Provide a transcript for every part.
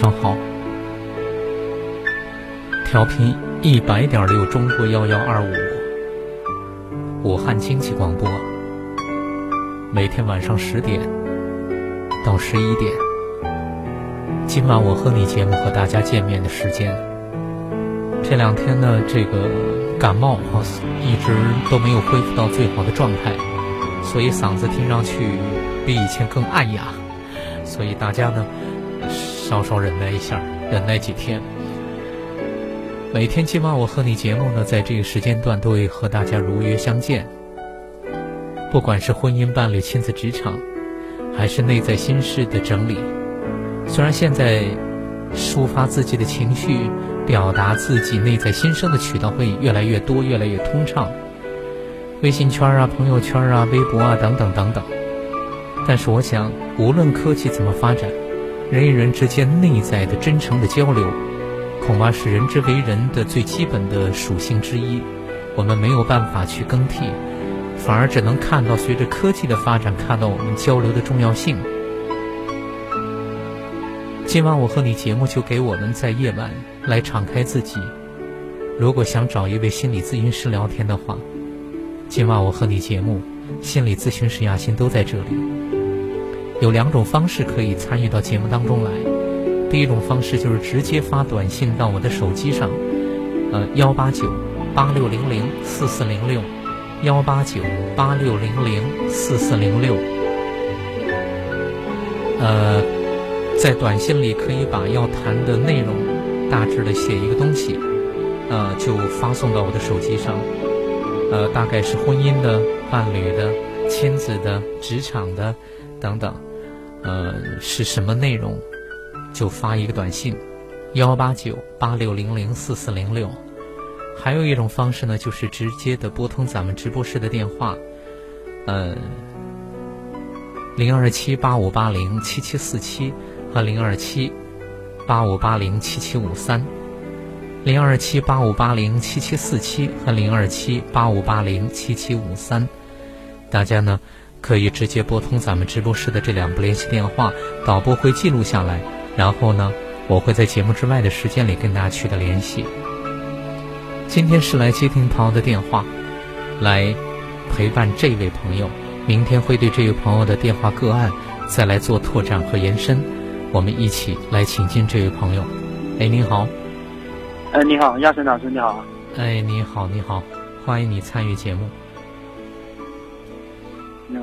上好。调频一百点六中国幺幺二五，武汉经济广播。每天晚上十点到十一点，今晚我和你节目和大家见面的时间。这两天呢，这个感冒啊，一直都没有恢复到最好的状态，所以嗓子听上去比以前更暗哑，所以大家呢。稍稍忍耐一下，忍耐几天。每天今晚我和你节目呢，在这个时间段都会和大家如约相见。不管是婚姻、伴侣、亲子、职场，还是内在心事的整理，虽然现在抒发自己的情绪、表达自己内在心声的渠道会越来越多、越来越通畅，微信圈啊、朋友圈啊、微博啊等等等等。但是我想，无论科技怎么发展，人与人之间内在的真诚的交流，恐怕是人之为人的最基本的属性之一。我们没有办法去更替，反而只能看到随着科技的发展，看到我们交流的重要性。今晚我和你节目就给我们在夜晚来敞开自己。如果想找一位心理咨询师聊天的话，今晚我和你节目，心理咨询师雅欣都在这里。有两种方式可以参与到节目当中来。第一种方式就是直接发短信到我的手机上，呃，幺八九八六零零四四零六，幺八九八六零零四四零六。呃，在短信里可以把要谈的内容大致的写一个东西，呃，就发送到我的手机上。呃，大概是婚姻的、伴侣的、亲子的、职场的等等。呃，是什么内容，就发一个短信，幺八九八六零零四四零六。还有一种方式呢，就是直接的拨通咱们直播室的电话，呃，零二七八五八零七七四七和零二七八五八零七七五三，零二七八五八零七七四七和零二七八五八零七七五三，大家呢。可以直接拨通咱们直播室的这两部联系电话，导播会记录下来，然后呢，我会在节目之外的时间里跟大家取得联系。今天是来接听朋友的电话，来陪伴这位朋友，明天会对这位朋友的电话个案再来做拓展和延伸，我们一起来请进这位朋友。哎，你好。哎，你好，亚森老师，你好。哎，你好，你好，欢迎你参与节目。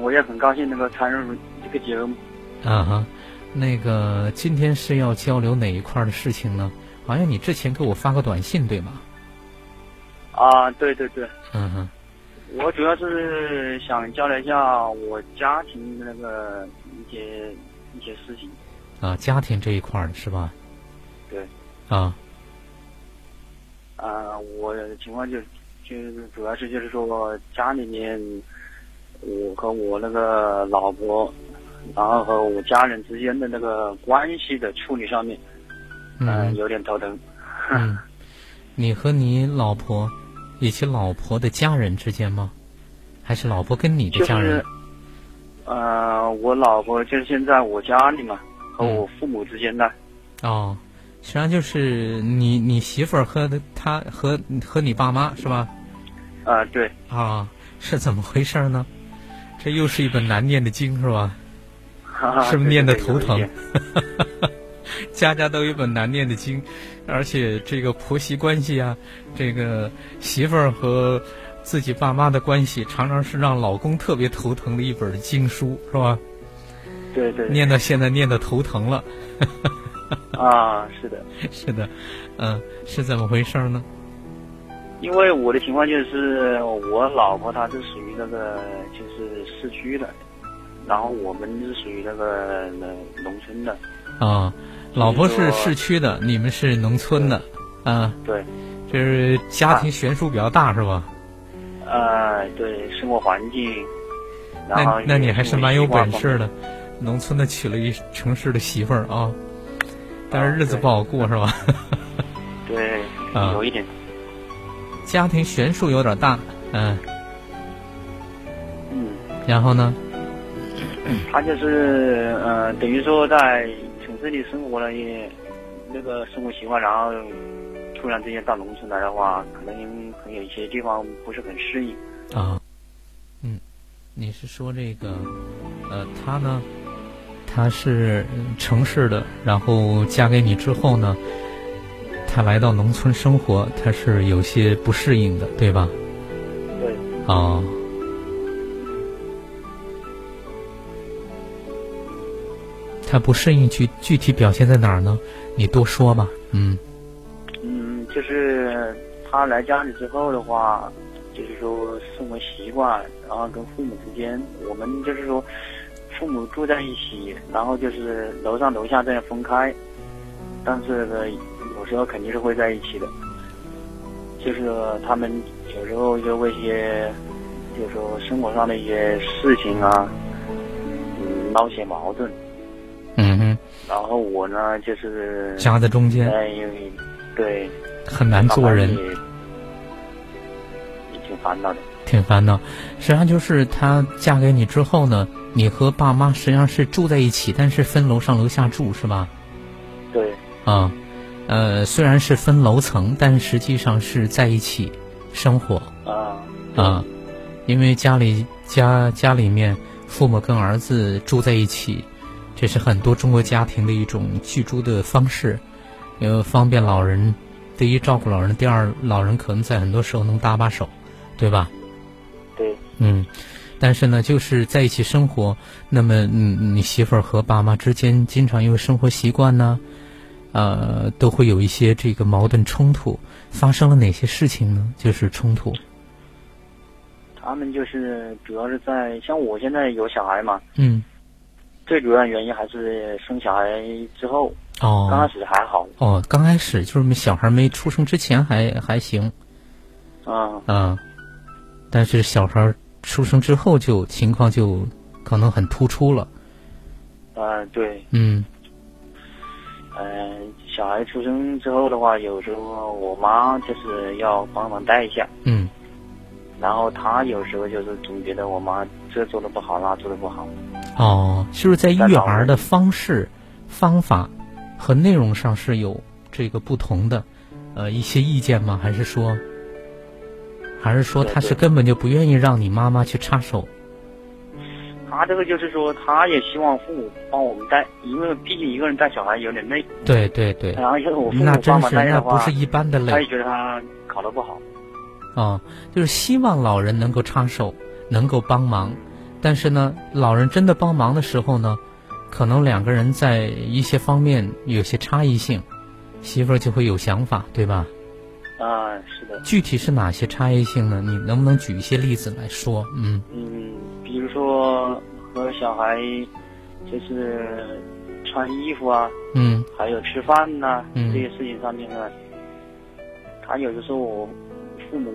我也很高兴能够参与这个节目。啊哈，那个今天是要交流哪一块的事情呢？好像你之前给我发过短信对吗？啊，对对对。嗯哼。我主要是想交流一下我家庭的那个一些一些事情。啊，家庭这一块的是吧？对。啊。啊，我的情况就就是主要是就是说家里面。我和我那个老婆，然后和我家人之间的那个关系的处理上面，嗯，有点头疼。嗯，你和你老婆以及老婆的家人之间吗？还是老婆跟你的家人？呃，我老婆就是现在我家里嘛，和我父母之间的。哦，实际上就是你你媳妇儿和她和和你爸妈是吧？啊，对。啊，是怎么回事呢？这又是一本难念的经，是吧？是不是念的头疼？家家都有一本难念的经，而且这个婆媳关系啊，这个媳妇儿和自己爸妈的关系，常常是让老公特别头疼的一本经书，是吧？对对。念到现在，念的头疼了。啊，是的，是的，嗯，是怎么回事呢？因为我的情况就是我老婆她是属于那个就是市区的，然后我们是属于那个农村的。啊，老婆是市区的，你们是农村的，啊，对，就是家庭悬殊比较大，是吧？呃，对，生活环境。那那你还是蛮有本事的，农村的娶了一城市的媳妇儿啊，但是日子不好过是吧？对，有一点。家庭悬殊有点大，嗯。嗯。然后呢？他就是呃，等于说在城市里生活了也那个生活习惯，然后突然之间到农村来的话，可能可能有一些地方不是很适应。啊。嗯，你是说这个呃，他呢？他是城市的，然后嫁给你之后呢？他来到农村生活，他是有些不适应的，对吧？对。啊。他不适应具具体表现在哪儿呢？你多说吧。嗯。嗯，就是他来家里之后的话，就是说生活习惯，然后跟父母之间，我们就是说父母住在一起，然后就是楼上楼下这样分开，但是呢。有时候肯定是会在一起的，就是他们有时候就为一些，就是说生活上的一些事情啊，嗯，闹些矛盾。嗯哼。然后我呢，就是夹在中间。哎，因为对。很难做人。也挺烦恼的。挺烦恼，实际上就是她嫁给你之后呢，你和爸妈实际上是住在一起，但是分楼上楼下住，是吧？对。啊。呃，虽然是分楼层，但实际上是在一起生活啊啊，因为家里家家里面父母跟儿子住在一起，这是很多中国家庭的一种居住的方式，因为方便老人，第一照顾老人，第二老人可能在很多时候能搭把手，对吧？对，嗯，但是呢，就是在一起生活，那么嗯，你媳妇儿和爸妈之间经常因为生活习惯呢。呃，都会有一些这个矛盾冲突，发生了哪些事情呢？就是冲突。他们就是主要是在像我现在有小孩嘛，嗯，最主要原因还是生小孩之后。哦。刚开始还好。哦，刚开始就是小孩没出生之前还还行。啊。啊。但是小孩出生之后就情况就可能很突出了。啊，对。嗯。嗯，小孩出生之后的话，有时候我妈就是要帮忙带一下。嗯。然后她有时候就是总觉得我妈这做的不好，那做的不好。哦，是不是在育儿的方式、方法和内容上是有这个不同的呃一些意见吗？还是说，还是说他是根本就不愿意让你妈妈去插手？他这个就是说，他也希望父母帮我们带，因为毕竟一个人带小孩有点累。对对对。然后就是我父母帮忙带的话，不是一般的累。他也觉得他考得不好。啊，就是希望老人能够插手，能够帮忙，但是呢，老人真的帮忙的时候呢，可能两个人在一些方面有些差异性，媳妇儿就会有想法，对吧？啊，是的。具体是哪些差异性呢？你能不能举一些例子来说？嗯。嗯。比如说和小孩，就是穿衣服啊，嗯，还有吃饭呐，这些事情上面呢，他有的时候我父母，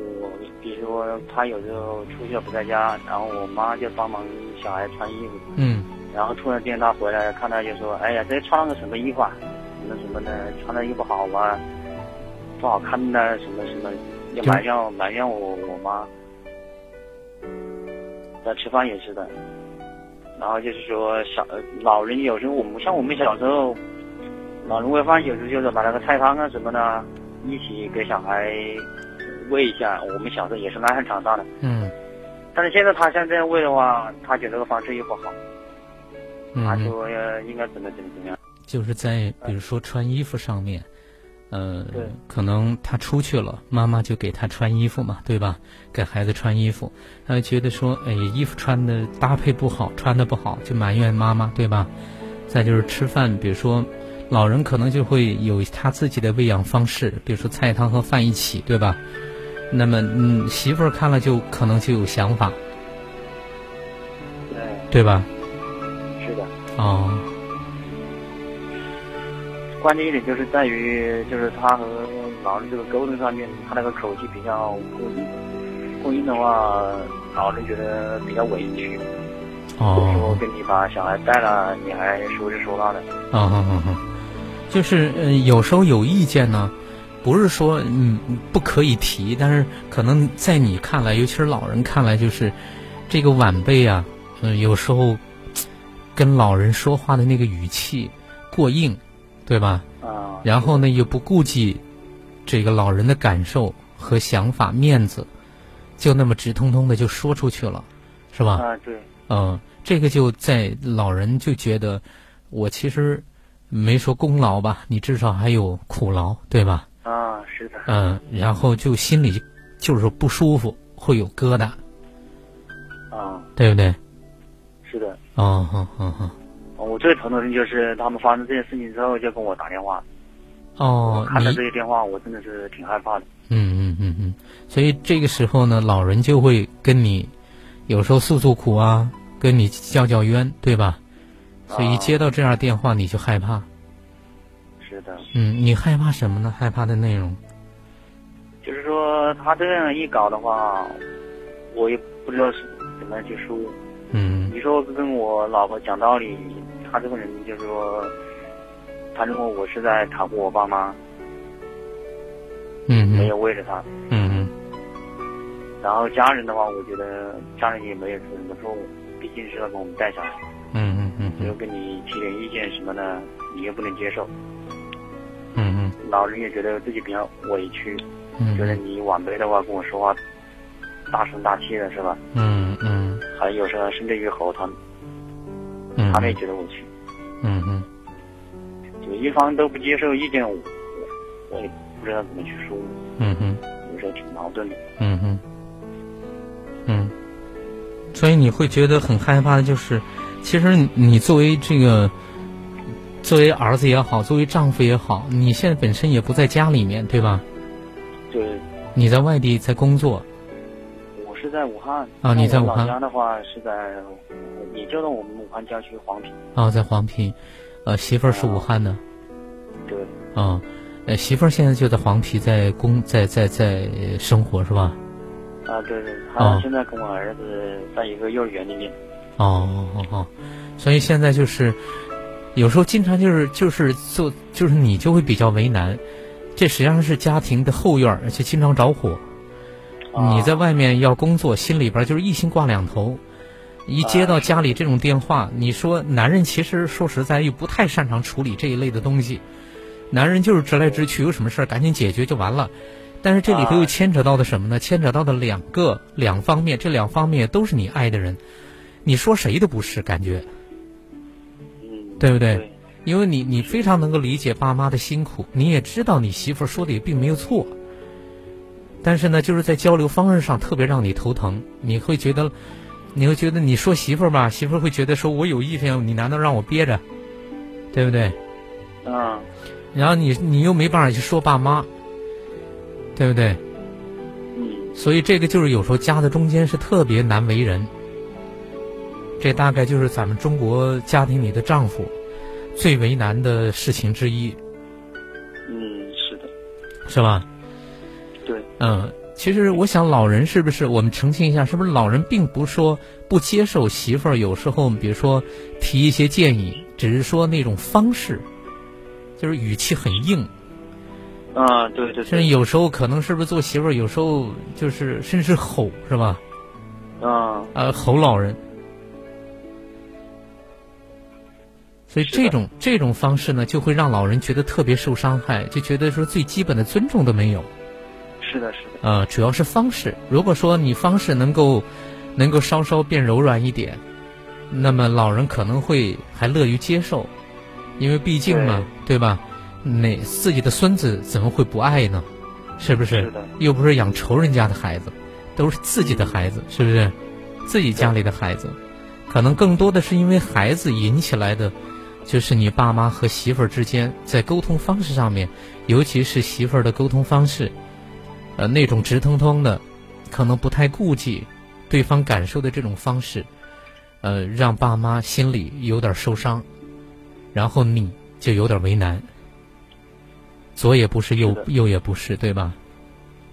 比如说他有时候出去了不在家，然后我妈就帮忙小孩穿衣服，嗯，然后突然间他回来看他就说，哎呀，这穿了个什么衣服啊？什么什么的，穿的又不好啊，不好看呐，什么什么，就埋怨埋怨我我妈。在吃饭也是的，然后就是说小老人有时候我们像我们小时候，老人喂饭有时候就是把那个菜汤啊什么的，一起给小孩喂一下。我们小时候也是那样长大的。嗯。但是现在他像这样喂的话，他觉得这个方式又不好。嗯。他说应该怎么怎么怎么样。就是在比如说穿衣服上面。呃，可能他出去了，妈妈就给他穿衣服嘛，对吧？给孩子穿衣服，他觉得说，哎，衣服穿的搭配不好，穿的不好，就埋怨妈妈，对吧？再就是吃饭，比如说老人可能就会有他自己的喂养方式，比如说菜汤和饭一起，对吧？那么，嗯，媳妇儿看了就可能就有想法，对，对吧？是的。哦，关键一点就是在于，就是他和老人这个沟通上面，他那个口气比较过硬，过硬的话，老人觉得比较委屈。哦。说跟你把小孩带了，你还说这说那的。啊啊啊啊！就是嗯，有时候有意见呢。不是说嗯不可以提，但是可能在你看来，尤其是老人看来，就是这个晚辈啊，嗯，有时候跟老人说话的那个语气过硬，对吧？啊。然后呢，又不顾及这个老人的感受和想法、面子，就那么直通通的就说出去了，是吧？啊，对。嗯，这个就在老人就觉得我其实没说功劳吧，你至少还有苦劳，对吧？啊，是的。嗯，然后就心里就是不舒服，会有疙瘩。啊，对不对？是的。哦，好好好。我最疼的人就是他们发生这件事情之后就跟我打电话。哦，看到这些电话，我真的是挺害怕的。嗯嗯嗯嗯，所以这个时候呢，老人就会跟你有时候诉诉苦啊，跟你叫叫冤，对吧？所以一接到这样电话，你就害怕。是的。嗯，你害怕什么呢？害怕的内容，就是说他这样一搞的话，我也不知道是怎么样去说。嗯。你说跟我老婆讲道理，他这个人就是说，他认为我是在袒护我爸妈。嗯。没有为了他。嗯嗯。然后家人的话，我觉得家人也没有什么错误，毕竟是要给我们带小孩。嗯嗯嗯。只有跟你提点意见什么的，你又不能接受。嗯嗯，老人也觉得自己比较委屈，嗯，觉得你晚辈的话跟我说话大声大气的是吧？嗯嗯，还有时候甚至于吼他，嗯，他们也觉得委屈，嗯嗯，就一方都不接受意见，我我也不知道怎么去说，嗯嗯，有时候挺矛盾的，嗯哼，嗯，所以你会觉得很害怕的就是，其实你作为这个。作为儿子也好，作为丈夫也好，你现在本身也不在家里面，对吧？对。你在外地在工作。我是在武汉。啊，你在武汉。老家的话是在，你就在我们武汉郊区黄陂。啊，在黄陂，呃，媳妇儿是武汉的。对。啊，呃，媳妇儿现在就在黄陂，在工，在在在生活是吧？啊，对对，他现在跟我儿子在一个幼儿园里面。哦哦哦，所以现在就是。有时候经常就是就是做就是你就会比较为难，这实际上是家庭的后院，而且经常着火。你在外面要工作，心里边就是一心挂两头。一接到家里这种电话，你说男人其实说实在又不太擅长处理这一类的东西，男人就是直来直去，有什么事儿赶紧解决就完了。但是这里头又牵扯到的什么呢？牵扯到的两个两方面，这两方面都是你爱的人，你说谁都不是感觉。对不对？因为你你非常能够理解爸妈的辛苦，你也知道你媳妇儿说的也并没有错。但是呢，就是在交流方式上特别让你头疼。你会觉得，你会觉得你说媳妇儿吧，媳妇儿会觉得说我有意见，你难道让我憋着？对不对？嗯。然后你你又没办法去说爸妈，对不对？嗯。所以这个就是有时候夹在中间是特别难为人。这大概就是咱们中国家庭里的丈夫最为难的事情之一。嗯，是的，是吧？对。嗯，其实我想，老人是不是我们澄清一下，是不是老人并不说不接受媳妇儿？有时候，比如说提一些建议，只是说那种方式，就是语气很硬。啊，对对。甚至有时候可能是不是做媳妇儿，有时候就是甚至吼，是吧？啊。呃，吼老人。所以这种这种方式呢，就会让老人觉得特别受伤害，就觉得说最基本的尊重都没有。是的，是的。呃，主要是方式。如果说你方式能够能够稍稍变柔软一点，那么老人可能会还乐于接受，因为毕竟嘛，对吧？那自己的孙子怎么会不爱呢？是不是？是的。又不是养仇人家的孩子，都是自己的孩子，是不是？自己家里的孩子，可能更多的是因为孩子引起来的。就是你爸妈和媳妇儿之间在沟通方式上面，尤其是媳妇儿的沟通方式，呃，那种直通通的，可能不太顾及对方感受的这种方式，呃，让爸妈心里有点受伤，然后你就有点为难，左也不是，右右也不是，对吧？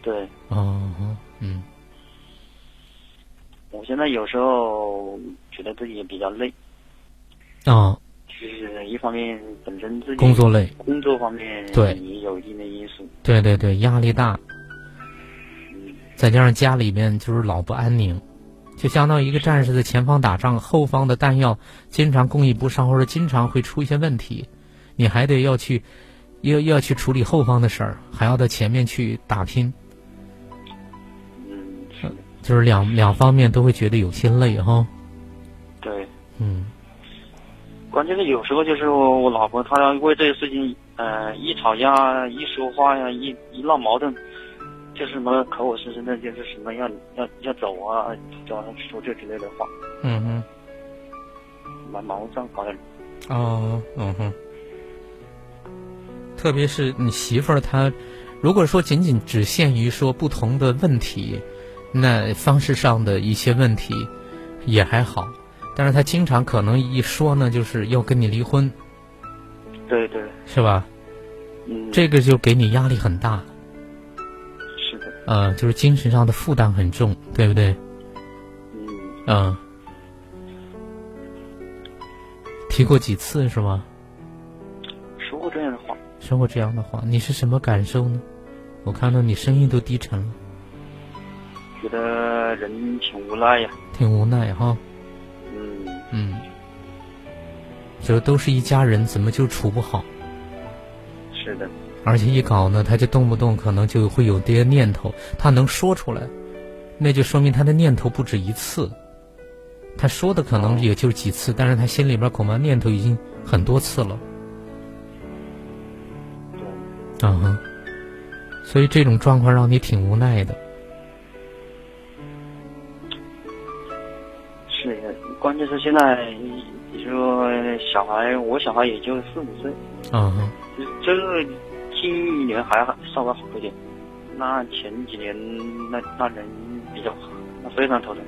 对。哦，嗯。我现在有时候觉得自己也比较累。啊。就是一方面本身自己工作累，工作方面对也有一定的因素。对对对，压力大。再加上家里面就是老不安宁，就相当于一个战士在前方打仗，后方的弹药经常供应不上，或者经常会出一些问题，你还得要去，要要去处理后方的事儿，还要到前面去打拼。嗯，就是两两方面都会觉得有些累哈。对。嗯。关键是有时候就是我老婆，她为这个事情，呃，一吵架、一说话呀、一一闹矛盾，就是什么口口声声的，就是什么要要要走啊，要说这之类的话。嗯哼。蛮矛盾，搞的。哦，嗯哼。特别是你媳妇儿，她如果说仅仅只限于说不同的问题，那方式上的一些问题也还好。但是他经常可能一说呢，就是要跟你离婚，对对，是吧？嗯，这个就给你压力很大，是的，呃，就是精神上的负担很重，对不对？嗯，嗯，提过几次是吗？说过这样的话，说过这样的话，你是什么感受呢？我看到你声音都低沉了，觉得人挺无奈呀，挺无奈哈。嗯，就都是一家人，怎么就处不好？是的。而且一搞呢，他就动不动可能就会有这些念头，他能说出来，那就说明他的念头不止一次。他说的可能也就几次，但是他心里边恐怕念头已经很多次了。对。嗯哼。所以这种状况让你挺无奈的。关键是现在，你说小孩，我小孩也就四五岁，嗯，这个近一年还稍微好一点，那前几年那那人比较那非常头疼。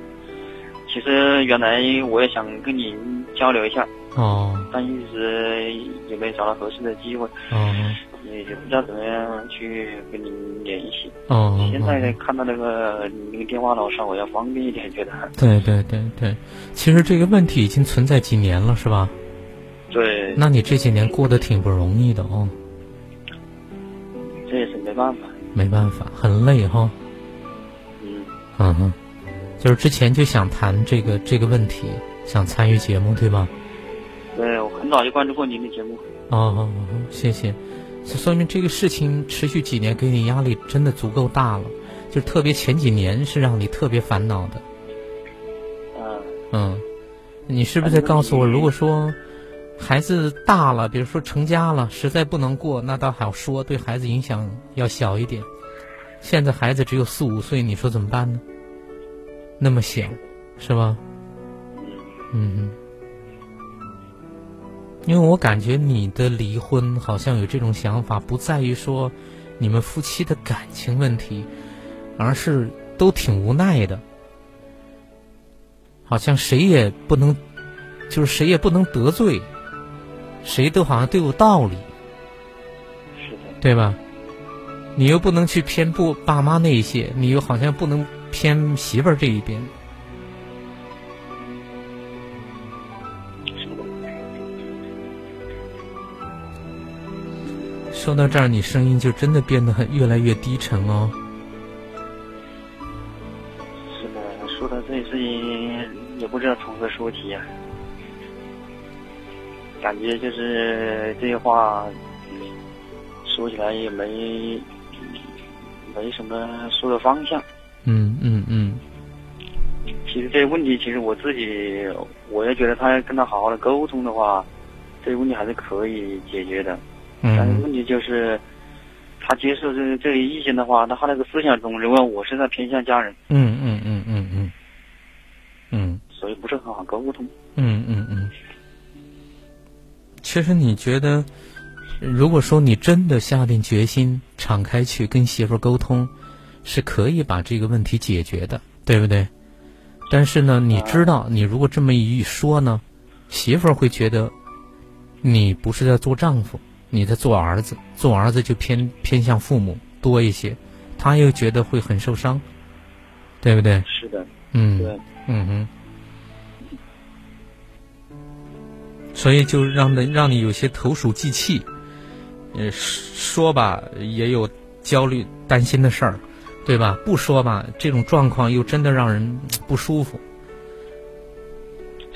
其实原来我也想跟你交流一下，哦，但一直也没找到合适的机会，哦。也也不知道怎么样去跟您联系。哦。现在看到那个那个电话老，稍微要方便一点，觉得。对对对对，其实这个问题已经存在几年了，是吧？对。那你这几年过得挺不容易的哦。这也是没办法。没办法，很累哈。嗯。嗯哼，就是之前就想谈这个这个问题，想参与节目，对吧？对，我很早就关注过您的节目。哦哦哦，谢谢。这说明这个事情持续几年，给你压力真的足够大了。就特别前几年是让你特别烦恼的。嗯。嗯，你是不是在告诉我，如果说孩子大了，比如说成家了，实在不能过，那倒好说，对孩子影响要小一点。现在孩子只有四五岁，你说怎么办呢？那么小，是吧？嗯嗯。因为我感觉你的离婚好像有这种想法，不在于说你们夫妻的感情问题，而是都挺无奈的，好像谁也不能，就是谁也不能得罪，谁都好像都有道理，是的，对吧？你又不能去偏不爸妈那一些，你又好像不能偏媳妇儿这一边。说到这儿，你声音就真的变得很越来越低沉哦。是的，说到这事情，也不知道从何说起呀。感觉就是这些话说起来也没没什么说的方向。嗯嗯嗯。其实这些问题，其实我自己我也觉得，他跟他好好的沟通的话，这些问题还是可以解决的。但是问题就是，他接受这这个意见的话，那他那个思想中认为我是在偏向家人。嗯嗯嗯嗯嗯。嗯。所以不是很好沟通。嗯嗯嗯。其实你觉得，如果说你真的下定决心，敞开去跟媳妇儿沟通，是可以把这个问题解决的，对不对？但是呢，你知道，你如果这么一说呢，媳妇儿会觉得，你不是在做丈夫，你在做儿子，做儿子就偏偏向父母多一些，他又觉得会很受伤，对不对？是的，嗯，对，嗯哼。所以就让的让你有些投鼠忌器，呃，说吧也有焦虑担心的事儿，对吧？不说吧，这种状况又真的让人不舒服。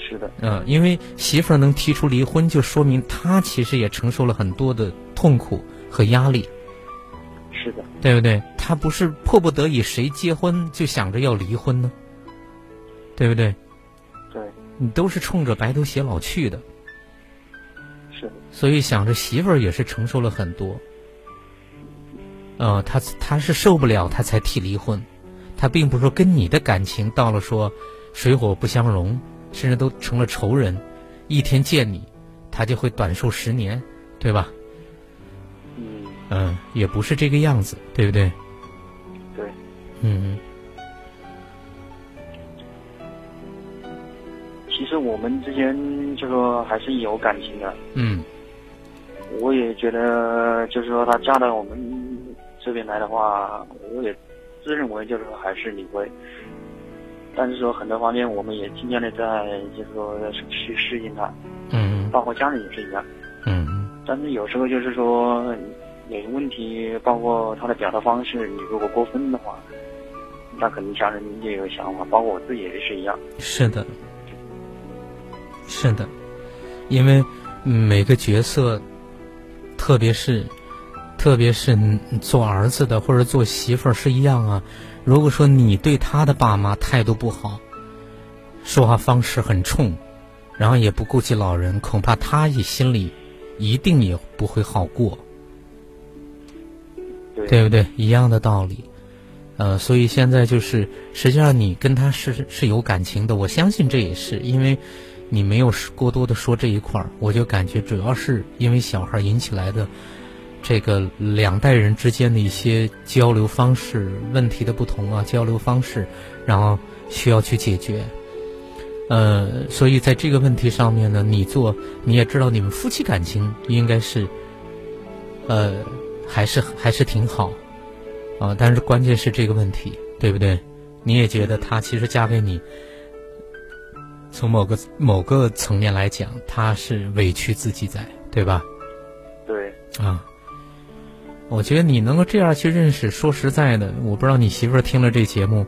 是的，嗯，因为媳妇儿能提出离婚，就说明她其实也承受了很多的痛苦和压力。是的，对不对？她不是迫不得已，谁结婚就想着要离婚呢？对不对？对，你都是冲着白头偕老去的。是的，所以想着媳妇儿也是承受了很多，呃，他他是受不了，他才提离婚，他并不是说跟你的感情到了说水火不相容，甚至都成了仇人，一天见你，他就会短寿十年，对吧？嗯嗯，也不是这个样子，对不对？对，嗯其实我们之间就说还是有感情的，嗯我也觉得就是说她嫁到我们这边来的话，我也自认为就是说还是你会，但是说很多方面我们也尽量的在就是说去适应他，嗯包括家人也是一样。嗯但是有时候就是说，有些问题，包括他的表达方式，你如果过分的话，那可能家人也有想法，包括我自己也是一样。是的，是的，因为每个角色，特别是特别是做儿子的或者做媳妇儿是一样啊。如果说你对他的爸妈态度不好，说话方式很冲，然后也不顾及老人，恐怕他也心里一定也不会好过。对对不对？一样的道理，呃，所以现在就是，实际上你跟他是是有感情的，我相信这也是因为你没有过多的说这一块儿，我就感觉主要是因为小孩引起来的这个两代人之间的一些交流方式问题的不同啊，交流方式，然后需要去解决。呃，所以在这个问题上面呢，你做你也知道，你们夫妻感情应该是，呃。还是还是挺好，啊，但是关键是这个问题，对不对？你也觉得她其实嫁给你，从某个某个层面来讲，她是委屈自己在，对吧？对，啊，我觉得你能够这样去认识，说实在的，我不知道你媳妇儿听了这节目，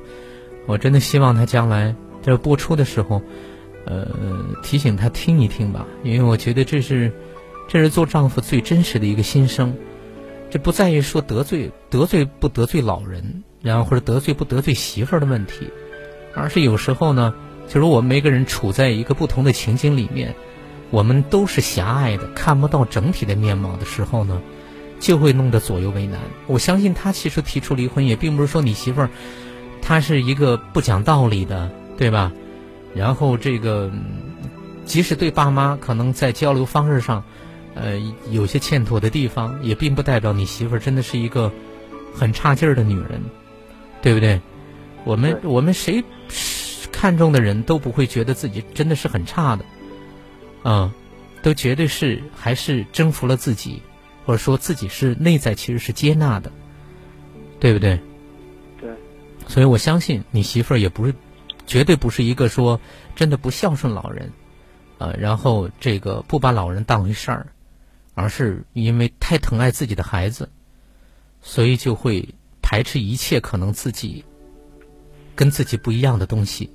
我真的希望她将来这播出的时候，呃，提醒她听一听吧，因为我觉得这是这是做丈夫最真实的一个心声。这不在于说得罪得罪不得罪老人，然后或者得罪不得罪媳妇儿的问题，而是有时候呢，就是我们每个人处在一个不同的情景里面，我们都是狭隘的，看不到整体的面貌的时候呢，就会弄得左右为难。我相信他其实提出离婚，也并不是说你媳妇儿，她是一个不讲道理的，对吧？然后这个，即使对爸妈可能在交流方式上。呃，有些欠妥的地方，也并不代表你媳妇儿真的是一个很差劲儿的女人，对不对？我们我们谁看中的人都不会觉得自己真的是很差的，嗯，都绝对是还是征服了自己，或者说自己是内在其实是接纳的，对不对？对。所以我相信你媳妇儿也不是，绝对不是一个说真的不孝顺老人，呃，然后这个不把老人当回事儿。而是因为太疼爱自己的孩子，所以就会排斥一切可能自己跟自己不一样的东西，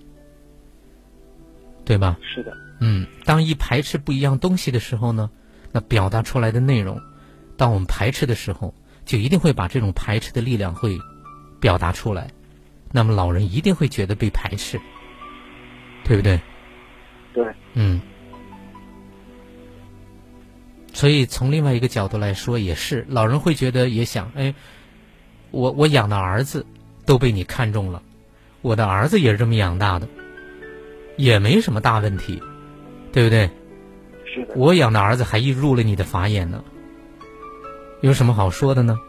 对吧？是的。嗯，当一排斥不一样东西的时候呢，那表达出来的内容，当我们排斥的时候，就一定会把这种排斥的力量会表达出来。那么老人一定会觉得被排斥，对不对？对。嗯。所以从另外一个角度来说，也是老人会觉得也想，哎，我我养的儿子都被你看中了，我的儿子也是这么养大的，也没什么大问题，对不对？是的。我养的儿子还一入了你的法眼呢，有什么好说的呢？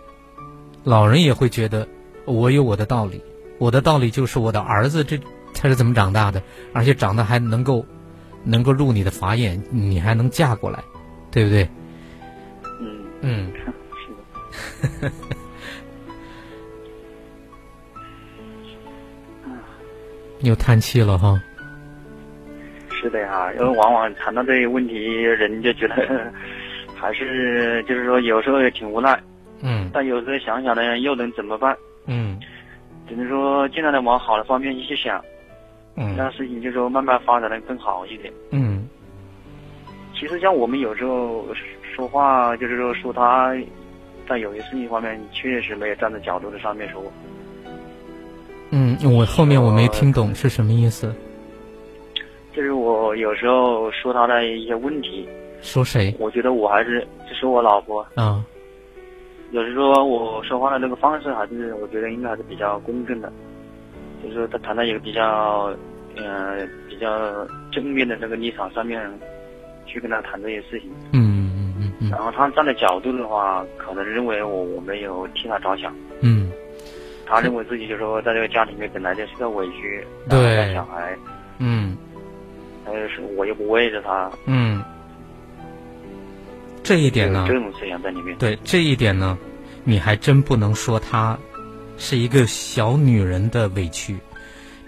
老人也会觉得我有我的道理，我的道理就是我的儿子这他是怎么长大的，而且长得还能够能够入你的法眼，你还能嫁过来，对不对？嗯嗯，是的。又叹气了哈。是的呀，因为往往谈到这些问题，人就觉得还是就是说有时候也挺无奈。嗯。但有时候想想呢，又能怎么办？嗯。只能说尽量的往好的方面去想。嗯。让事情就说慢慢发展的更好一点。嗯。其实像我们有时候说话，就是说说他，在有些事情方面确实没有站在角度的上面说。嗯，我后面我没听懂是什么意思。就是我有时候说他的一些问题。说谁？我觉得我还是就是我老婆。啊。有时说我说话的那个方式，还是我觉得应该还是比较公正的，就是说他谈到一个比较，嗯，比较正面的那个立场上面，去跟他谈这些事情。嗯嗯嗯嗯。然后他站的角度的话，可能认为我我没有替他着想。嗯。他认为自己就说在这个家里面本来就是个委屈，对小孩，嗯，还有是我又不喂着他，嗯，这一点呢，这种思想在里面。对这一点呢，你还真不能说她是一个小女人的委屈，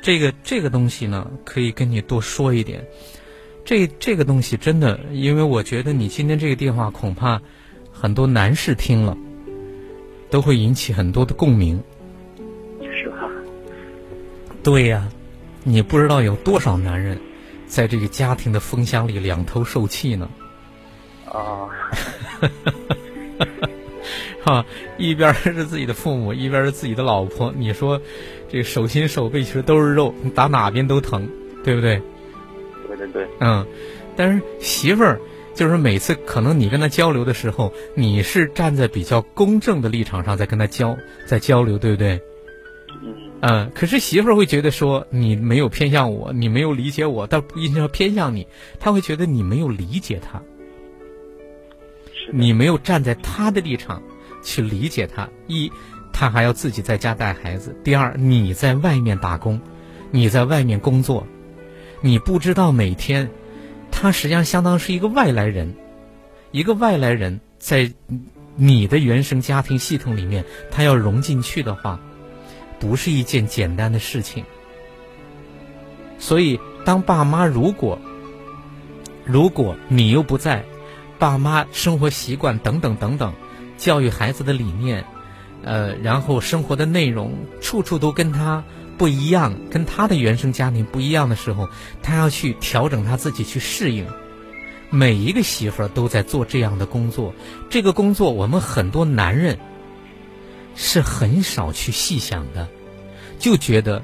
这个这个东西呢，可以跟你多说一点。这这个东西真的，因为我觉得你今天这个电话恐怕很多男士听了都会引起很多的共鸣。是吧对呀，你不知道有多少男人，在这个家庭的风箱里两头受气呢。啊，哈，一边是自己的父母，一边是自己的老婆。你说，这个手心手背其实都是肉，你打哪边都疼，对不对？对对对。嗯，但是媳妇儿就是每次可能你跟他交流的时候，你是站在比较公正的立场上在跟他交在交流，对不对？嗯，可是媳妇儿会觉得说你没有偏向我，你没有理解我，但不一定要偏向你。他会觉得你没有理解他，你没有站在他的立场去理解他。一，他还要自己在家带孩子；第二，你在外面打工，你在外面工作，你不知道每天，他实际上相当是一个外来人，一个外来人在你的原生家庭系统里面，他要融进去的话。不是一件简单的事情，所以当爸妈如果如果你又不在，爸妈生活习惯等等等等，教育孩子的理念，呃，然后生活的内容处处都跟他不一样，跟他的原生家庭不一样的时候，他要去调整他自己去适应。每一个媳妇儿都在做这样的工作，这个工作我们很多男人。是很少去细想的，就觉得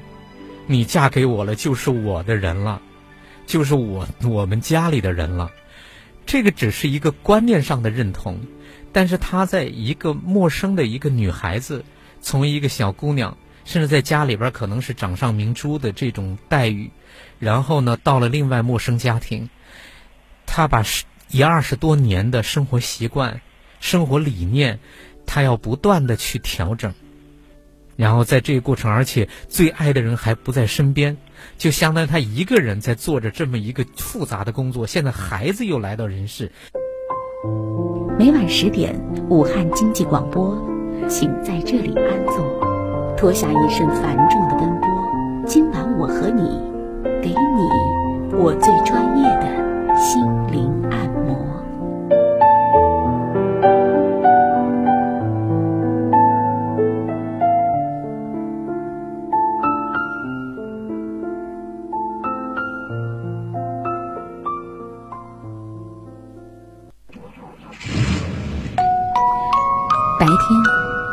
你嫁给我了就是我的人了，就是我我们家里的人了。这个只是一个观念上的认同，但是她在一个陌生的一个女孩子，从一个小姑娘，甚至在家里边可能是掌上明珠的这种待遇，然后呢，到了另外陌生家庭，她把一二十多年的生活习惯、生活理念。他要不断的去调整，然后在这个过程，而且最爱的人还不在身边，就相当于他一个人在做着这么一个复杂的工作。现在孩子又来到人世，每晚十点，武汉经济广播，请在这里安坐，脱下一身繁重的奔波。今晚我和你，给你我最专业的心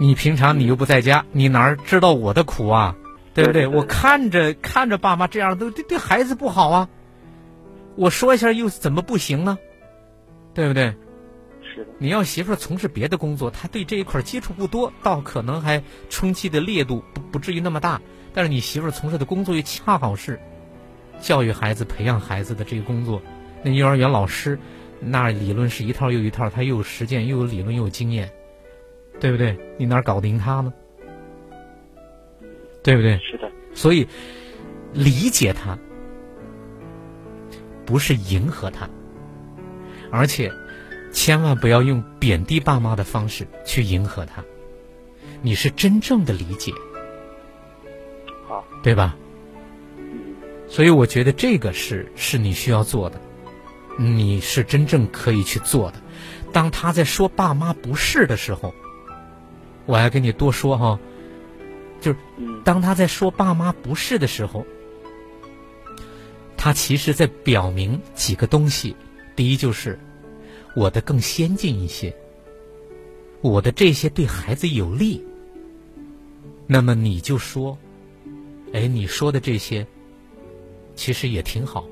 你平常你又不在家，你哪知道我的苦啊？对不对？我看着看着爸妈这样，都对对孩子不好啊。我说一下又怎么不行呢？对不对？是的。你要媳妇从事别的工作，她对这一块接触不多，倒可能还冲击的烈度不不至于那么大。但是你媳妇从事的工作又恰好是教育孩子、培养孩子的这个工作，那幼儿园老师那理论是一套又一套，他又有实践，又有理论，又有经验。对不对？你哪搞得赢他呢？对不对？是的。所以理解他，不是迎合他，而且千万不要用贬低爸妈的方式去迎合他。你是真正的理解，好，对吧？所以我觉得这个是是你需要做的，你是真正可以去做的。当他在说爸妈不是的时候。我还跟你多说哈，就是当他在说爸妈不是的时候，他其实在表明几个东西。第一就是我的更先进一些，我的这些对孩子有利。那么你就说，哎，你说的这些其实也挺好，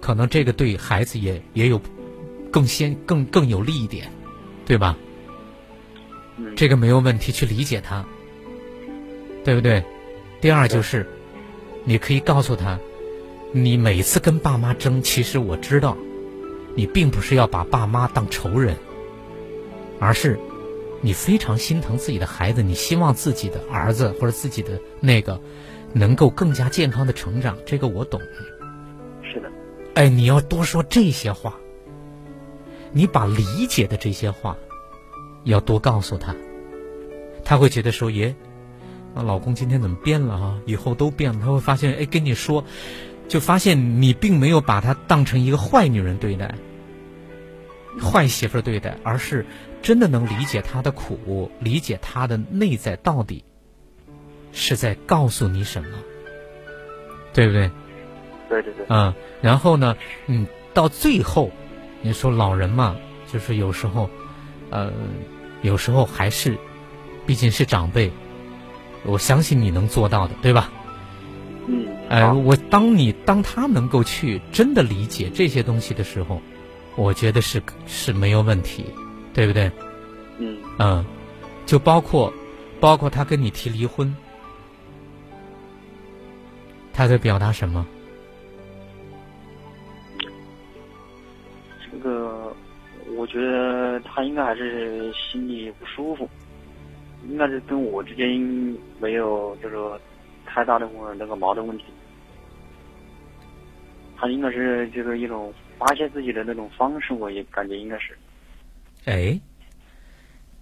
可能这个对孩子也也有更先更更有利一点，对吧？这个没有问题，去理解他，对不对？第二就是，你可以告诉他，你每次跟爸妈争，其实我知道，你并不是要把爸妈当仇人，而是你非常心疼自己的孩子，你希望自己的儿子或者自己的那个能够更加健康的成长。这个我懂。是的。哎，你要多说这些话，你把理解的这些话。要多告诉他，他会觉得说：“耶，那老公今天怎么变了啊？以后都变了。”他会发现，哎，跟你说，就发现你并没有把她当成一个坏女人对待，坏媳妇对待，而是真的能理解她的苦，理解她的内在到底是在告诉你什么，对不对？对对对。嗯，然后呢，嗯，到最后，你说老人嘛，就是有时候。呃，有时候还是，毕竟是长辈，我相信你能做到的，对吧？嗯。哎，我当你当他能够去真的理解这些东西的时候，我觉得是是没有问题，对不对？嗯。嗯，就包括包括他跟你提离婚，他在表达什么？觉得他应该还是心里不舒服，应该是跟我之间没有就是说太大的那个矛盾问题。他应该是就是一种发泄自己的那种方式，我也感觉应该是。哎，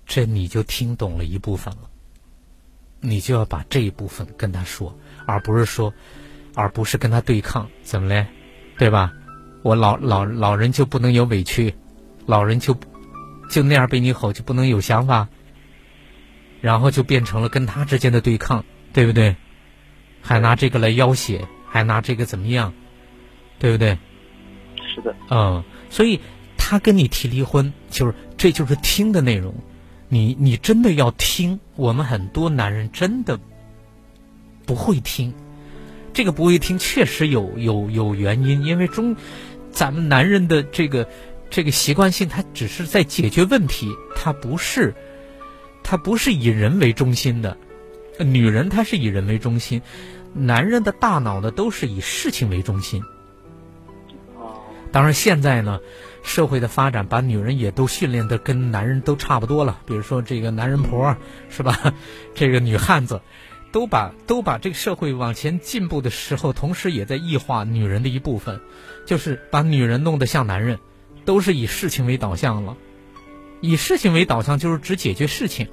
这你就听懂了一部分了，你就要把这一部分跟他说，而不是说，而不是跟他对抗，怎么嘞？对吧？我老老老人就不能有委屈？老人就就那样被你吼，就不能有想法，然后就变成了跟他之间的对抗，对不对？还拿这个来要挟，还拿这个怎么样，对不对？是的。嗯，所以他跟你提离婚，就是这就是听的内容。你你真的要听，我们很多男人真的不会听，这个不会听确实有有有原因，因为中咱们男人的这个。这个习惯性，它只是在解决问题，它不是，它不是以人为中心的。女人她是以人为中心，男人的大脑呢都是以事情为中心。当然现在呢，社会的发展把女人也都训练的跟男人都差不多了。比如说这个男人婆是吧？这个女汉子，都把都把这个社会往前进步的时候，同时也在异化女人的一部分，就是把女人弄得像男人。都是以事情为导向了，以事情为导向就是只解决事情，